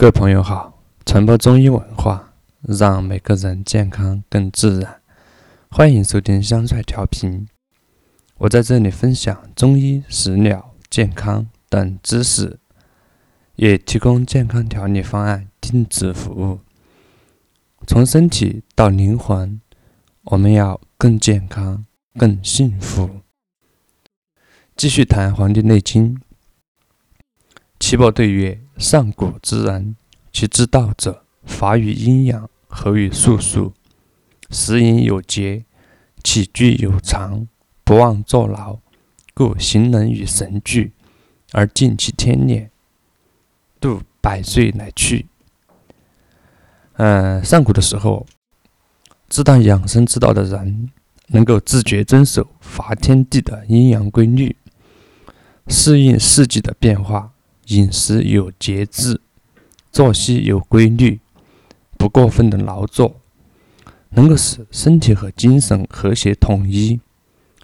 各位朋友好，传播中医文化，让每个人健康更自然。欢迎收听香帅调频，我在这里分享中医食疗、健康等知识，也提供健康调理方案定制服务。从身体到灵魂，我们要更健康、更幸福。继续谈《黄帝内经》，岐伯对曰。上古之人，其之道者，法与阴阳，和于术数，食饮有节，起居有常，不忘坐劳，故行能与神俱，而尽其天年，度百岁乃去。嗯，上古的时候，知道养生之道的人，能够自觉遵守法天地的阴阳规律，适应四季的变化。饮食有节制，作息有规律，不过分的劳作，能够使身体和精神和谐统一，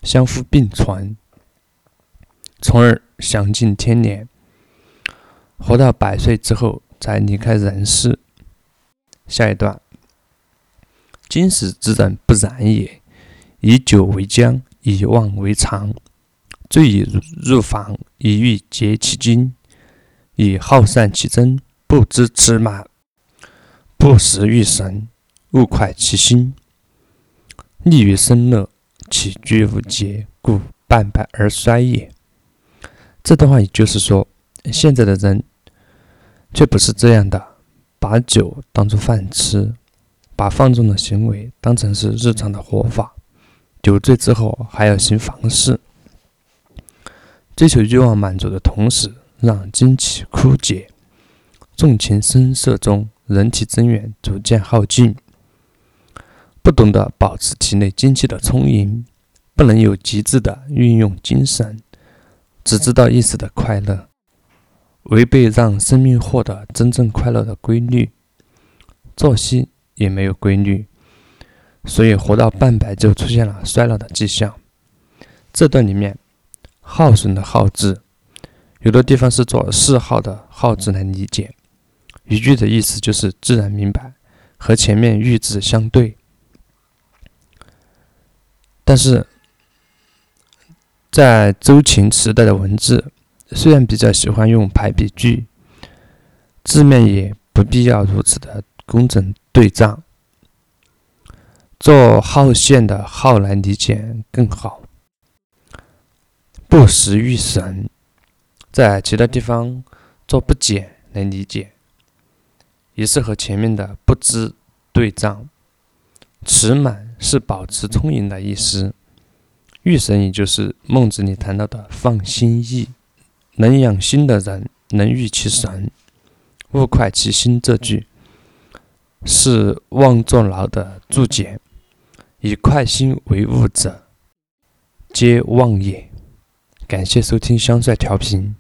相互并存，从而享尽天年，活到百岁之后才离开人世。下一段，今时之人不然也，以酒为浆，以妄为常，醉以入房，以欲结其精。以好善其真，不知吃马，不食欲神，勿快其心，利于生乐，起居无节，故半百而衰也。这段话也就是说，现在的人却不是这样的，把酒当做饭吃，把放纵的行为当成是日常的活法，酒醉之后还要行房事，追求欲望满足的同时。让精气枯竭，纵情声色中，人体真元逐渐耗尽。不懂得保持体内精气的充盈，不能有极致的运用精神，只知道一时的快乐，违背让生命获得真正快乐的规律。作息也没有规律，所以活到半百就出现了衰老的迹象。这段里面，耗损的耗字。有的地方是做四号的“号”字来理解，一句的意思就是自然明白，和前面“玉”字相对。但是在周秦时代的文字，虽然比较喜欢用排比句，字面也不必要如此的工整对仗，做号线的“号”来理解更好。不食欲神。在其他地方做不减来理解，也是和前面的不知对仗。持满是保持充盈的意思。御神也就是孟子里谈到的放心意，能养心的人能御其神，勿快其心。这句是妄坐牢的注解，以快心为物者，皆妄也。感谢收听香帅调频。